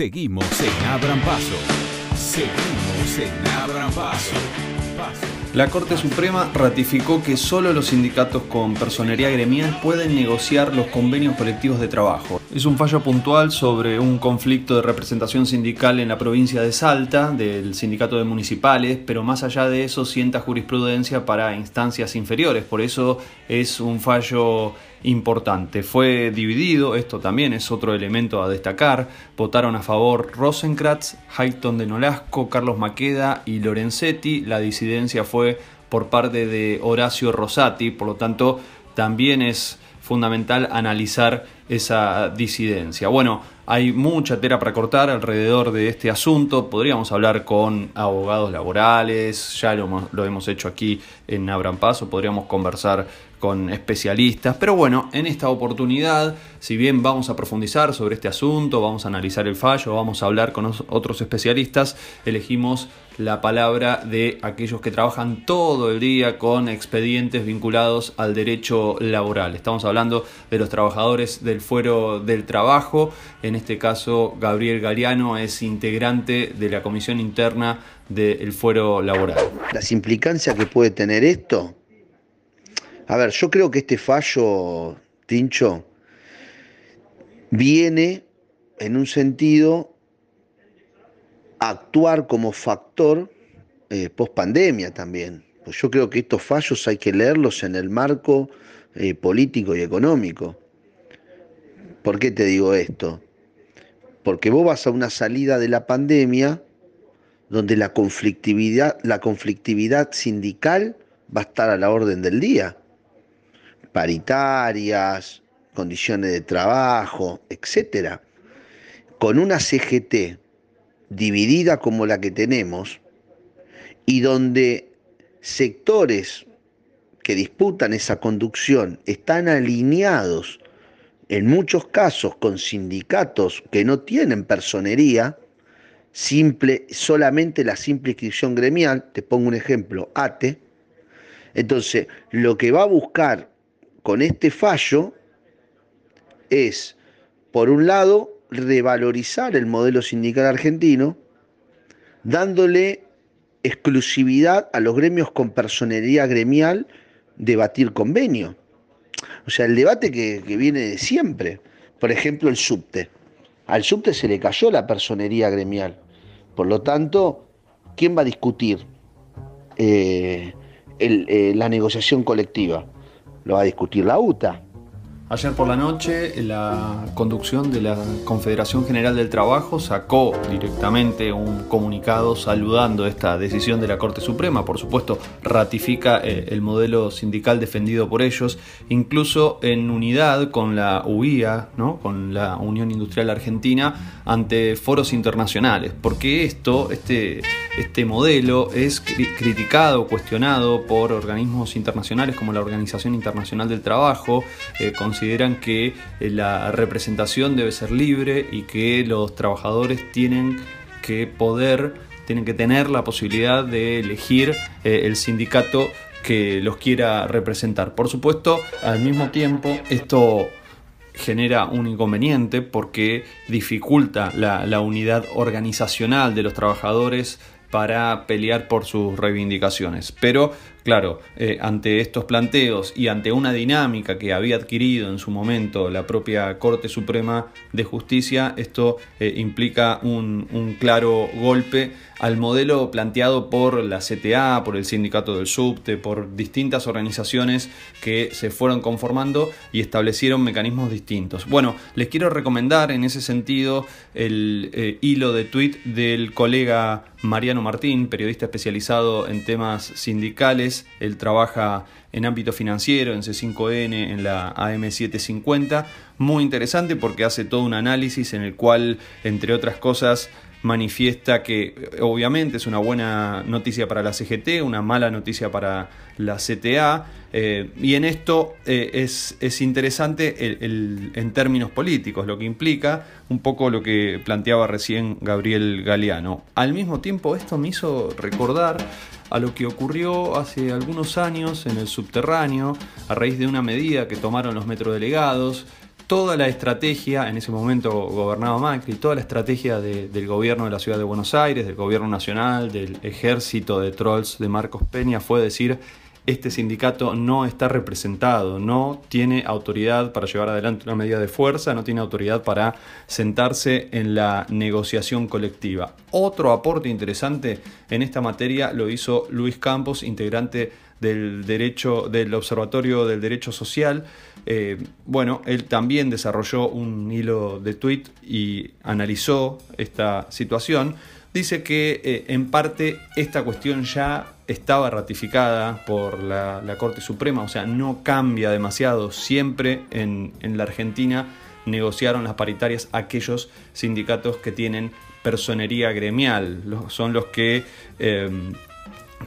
Seguimos en Abran Paso. Seguimos en Abran Paso. La Corte Suprema ratificó que solo los sindicatos con personería gremial pueden negociar los convenios colectivos de trabajo. Es un fallo puntual sobre un conflicto de representación sindical en la provincia de Salta, del sindicato de municipales, pero más allá de eso sienta jurisprudencia para instancias inferiores. Por eso es un fallo importante. Fue dividido, esto también es otro elemento a destacar. Votaron a favor Rosenkratz, Hayton de Nolasco, Carlos Maqueda y Lorenzetti. La disidencia fue por parte de Horacio Rosati, por lo tanto también es fundamental analizar esa disidencia. Bueno, hay mucha tela para cortar alrededor de este asunto. Podríamos hablar con abogados laborales, ya lo, hemos hecho aquí en Abran Paso, podríamos conversar con especialistas. Pero bueno, en esta oportunidad, si bien vamos a profundizar sobre este asunto, vamos a analizar el fallo, vamos a hablar con otros especialistas, elegimos la palabra de aquellos que trabajan todo el día con expedientes vinculados al derecho laboral. Estamos hablando de los trabajadores del fuero del trabajo. En este caso, Gabriel Galeano es integrante de la comisión interna del fuero laboral. Las implicancias que puede tener esto a ver, yo creo que este fallo, Tincho, viene en un sentido actuar como factor eh, post pandemia también. Pues yo creo que estos fallos hay que leerlos en el marco eh, político y económico. ¿Por qué te digo esto? Porque vos vas a una salida de la pandemia donde la conflictividad, la conflictividad sindical va a estar a la orden del día paritarias, condiciones de trabajo, etcétera, con una CGT dividida como la que tenemos y donde sectores que disputan esa conducción están alineados en muchos casos con sindicatos que no tienen personería, simple, solamente la simple inscripción gremial, te pongo un ejemplo, ATE, entonces lo que va a buscar con este fallo es, por un lado, revalorizar el modelo sindical argentino, dándole exclusividad a los gremios con personería gremial debatir convenio. O sea, el debate que, viene de siempre. Por ejemplo, el subte. Al subte se le cayó la personería gremial. Por lo tanto, ¿quién va a discutir eh, eh, la negociación colectiva? lo va a discutir la UTA. Ayer por la noche la conducción de la Confederación General del Trabajo sacó directamente un comunicado saludando esta decisión de la Corte Suprema. Por supuesto, ratifica eh, el modelo sindical defendido por ellos, incluso en unidad con la UIA, ¿no? con la Unión Industrial Argentina, ante foros internacionales. Porque esto, este, este modelo, es criticado, cuestionado por organismos internacionales como la Organización Internacional del Trabajo, eh, consideran que eh, la representación debe ser libre y que los trabajadores tienen que poder, tienen que tener la posibilidad de elegir eh, el sindicato que los quiera representar. Por supuesto, al mismo tiempo, esto genera un inconveniente porque dificulta la, la unidad organizacional de los trabajadores para pelear por sus reivindicaciones. Pero Claro, eh, ante estos planteos y ante una dinámica que había adquirido en su momento la propia Corte Suprema de Justicia, esto eh, implica un, claro golpe al modelo planteado por la CTA, por el Sindicato del Subte, por distintas organizaciones que se fueron conformando y establecieron mecanismos distintos. Bueno, les quiero recomendar en ese sentido el eh, hilo de tweet del colega Mariano Martín, periodista especializado en temas sindicales él trabaja en ámbito financiero, en C5N, en la AM750. Muy interesante porque hace todo un análisis en el cual, entre otras cosas, manifiesta que obviamente es una buena noticia para la CGT, una mala noticia para la CTA, eh, y en esto eh, es, interesante en términos políticos, lo que implica un poco lo que planteaba recién Gabriel Galeano. Al mismo tiempo, esto me hizo recordar a lo que ocurrió hace algunos años en el subterráneo, a raíz de una medida que tomaron los metrodelegados, toda la estrategia, en ese momento gobernaba Macri, toda la estrategia del gobierno de la ciudad de Buenos Aires, del gobierno nacional, del ejército de trolls de Marcos Peña fue decir este sindicato no está representado, no tiene autoridad para llevar adelante una medida de fuerza, no tiene autoridad para sentarse en la negociación colectiva. Otro aporte interesante en esta materia lo hizo Luis Campos, integrante del derecho del Observatorio del Derecho Social. Eh, bueno, él también desarrolló un hilo de tweet y analizó esta situación dice que eh, en parte esta cuestión ya estaba ratificada por la, Corte Suprema, o sea, no cambia demasiado. Siempre en, la Argentina negociaron las paritarias aquellos sindicatos que tienen personería gremial, son los que em,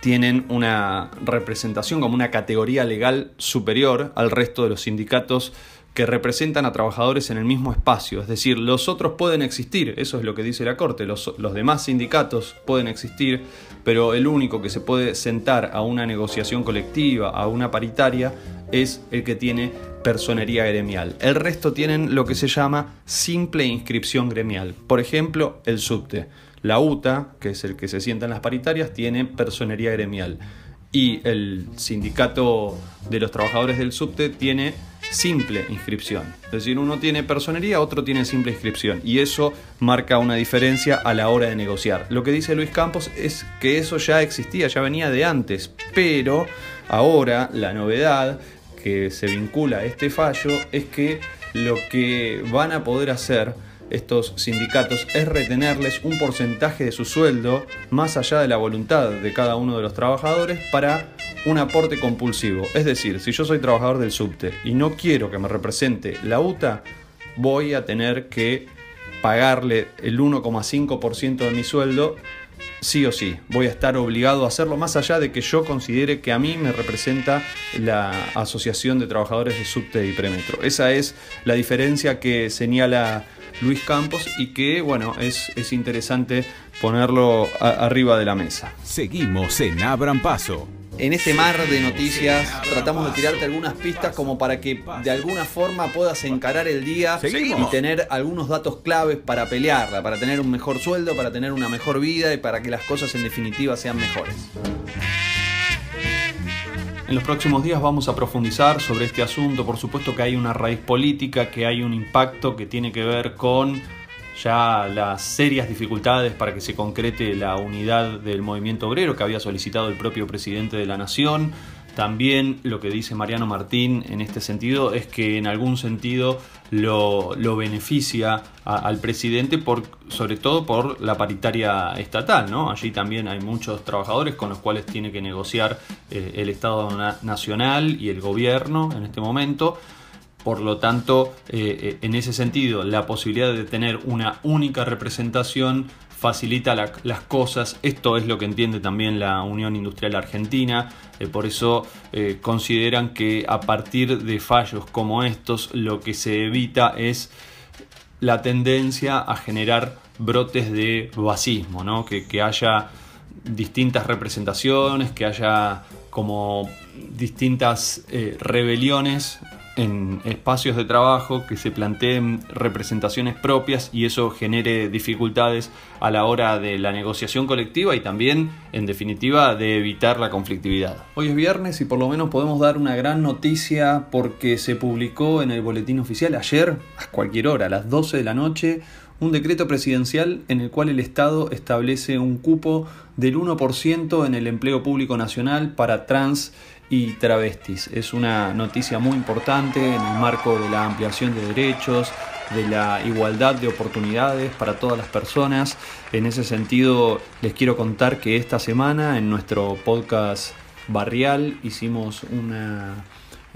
tienen una representación como una categoría legal superior al resto de los sindicatos que representan a trabajadores en el mismo espacio. Es decir, los otros pueden existir, eso es lo que dice la Corte, los, demás sindicatos pueden existir, pero el único que se puede sentar a una negociación colectiva, a una paritaria, es el que tiene personería gremial. El resto tienen lo que se llama simple inscripción gremial. Por ejemplo, el subte. La UTA, que es el que se sienta en las paritarias, tiene personería gremial. Y el sindicato de los trabajadores del subte tiene simple inscripción. Es decir, uno tiene personería, otro tiene simple inscripción. Y eso marca una diferencia a la hora de negociar. Lo que dice Luis Campos es que eso ya existía, ya venía de antes. Pero ahora la novedad que se vincula a este fallo es que lo que van a poder hacer estos sindicatos es retenerles un porcentaje de su sueldo más allá de la voluntad de cada uno de los trabajadores para un aporte compulsivo. Es decir, si yo soy trabajador del subte y no quiero que me represente la UTA, voy a tener que pagarle el 1,5% de mi sueldo sí o sí. Voy a estar obligado a hacerlo más allá de que yo considere que a mí me representa la Asociación de Trabajadores de Subte y Premetro. Esa es la diferencia que señala Luis Campos y que, bueno, es, es interesante ponerlo arriba de la mesa. Seguimos en Abran Paso en este mar de noticias tratamos de tirarte algunas pistas como para que de alguna forma puedas encarar el día y tener algunos datos claves para pelearla, para tener un mejor sueldo, para tener una mejor vida y para que las cosas en definitiva sean mejores. En los próximos días vamos a profundizar sobre este asunto, por supuesto que hay una raíz política, que hay un impacto que tiene que ver con ya las serias dificultades para que se concrete la unidad del movimiento obrero que había solicitado el propio presidente de la Nación. También lo que dice Mariano Martín en este sentido es que en algún sentido lo, beneficia al presidente por, sobre todo por la paritaria estatal, ¿no? Allí también hay muchos trabajadores con los cuales tiene que negociar eh, el Estado Nacional y el gobierno en este momento. Por lo tanto, eh, eh, en ese sentido, la posibilidad de tener una única representación facilita las cosas. Esto es lo que entiende también la Unión Industrial Argentina. Eh, por eso consideran que a partir de fallos como estos, lo que se evita es la tendencia a generar brotes de vasismo, ¿no? que, que haya distintas representaciones, que haya como distintas rebeliones en espacios de trabajo que se planteen representaciones propias y eso genere dificultades a la hora de la negociación colectiva y también, en definitiva, de evitar la conflictividad. Hoy es viernes y por lo menos podemos dar una gran noticia porque se publicó en el boletín oficial ayer, a cualquier hora, a las 12 de la noche, un decreto presidencial en el cual el Estado establece un cupo del 1% en el empleo público nacional para trans y travestis. Es una noticia muy importante en el marco de la ampliación de derechos, de la igualdad de oportunidades para todas las personas. En ese sentido, les quiero contar que esta semana en nuestro podcast barrial hicimos una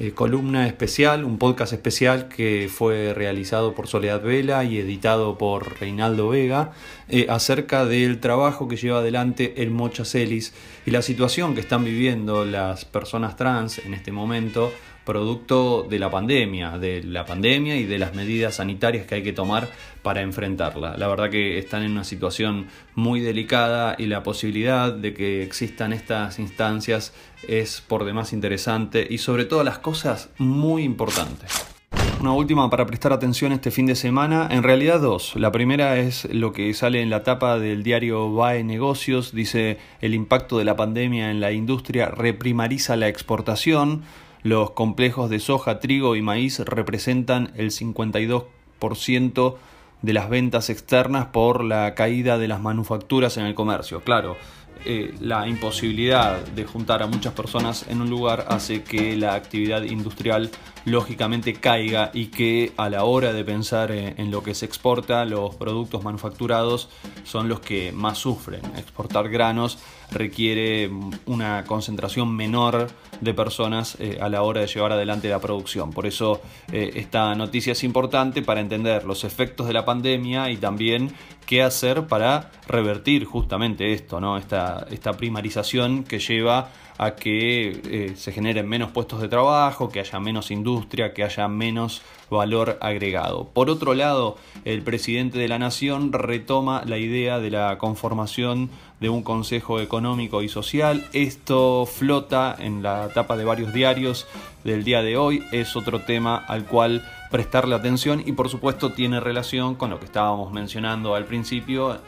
eh, columna especial, un podcast especial que fue realizado por Soledad Vela y editado por Reinaldo Vega, eh, acerca del trabajo que lleva adelante el Mocha Celis y la situación que están viviendo las personas trans en este momento producto de la pandemia, de la pandemia y de las medidas sanitarias que hay que tomar para enfrentarla. La verdad que están en una situación muy delicada y la posibilidad de que existan estas instancias es por demás interesante y sobre todas las cosas muy importante. una última para prestar atención este fin de semana. En realidad dos. La primera es lo que sale en la tapa del diario BAE Negocios. Dice el impacto de la pandemia en la industria reprimariza la exportación. Los complejos de soja, trigo y maíz representan el 52% de las ventas externas por la caída de las manufacturas en el comercio. Claro, eh, la imposibilidad de juntar a muchas personas en un lugar hace que la actividad industrial lógicamente caiga y que a la hora de pensar eh, en lo que se exporta, los productos manufacturados son los que más sufren. Exportar granos requiere una concentración menor de personas eh, a la hora de llevar adelante la producción. Por eso esta noticia es importante para entender los efectos de la pandemia y también qué hacer para revertir justamente esto, ¿no? esta, esta primarización que lleva a que eh, se generen menos puestos de trabajo, que haya menos industria, que haya menos valor agregado. Por otro lado, el presidente de la Nación retoma la idea de la conformación de un Consejo Económico y Social. Esto flota en la tapa de varios diarios del día de hoy. Es otro tema al cual prestarle atención y por supuesto tiene relación con lo que estábamos mencionando al principio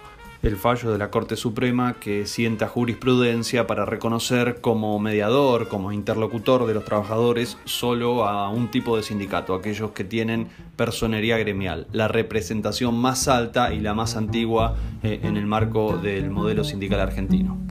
el fallo de la Corte Suprema que sienta jurisprudencia para reconocer como mediador, como interlocutor de los trabajadores solo a un tipo de sindicato, aquellos que tienen personería gremial, la representación más alta y la más antigua eh, en el marco del modelo sindical argentino.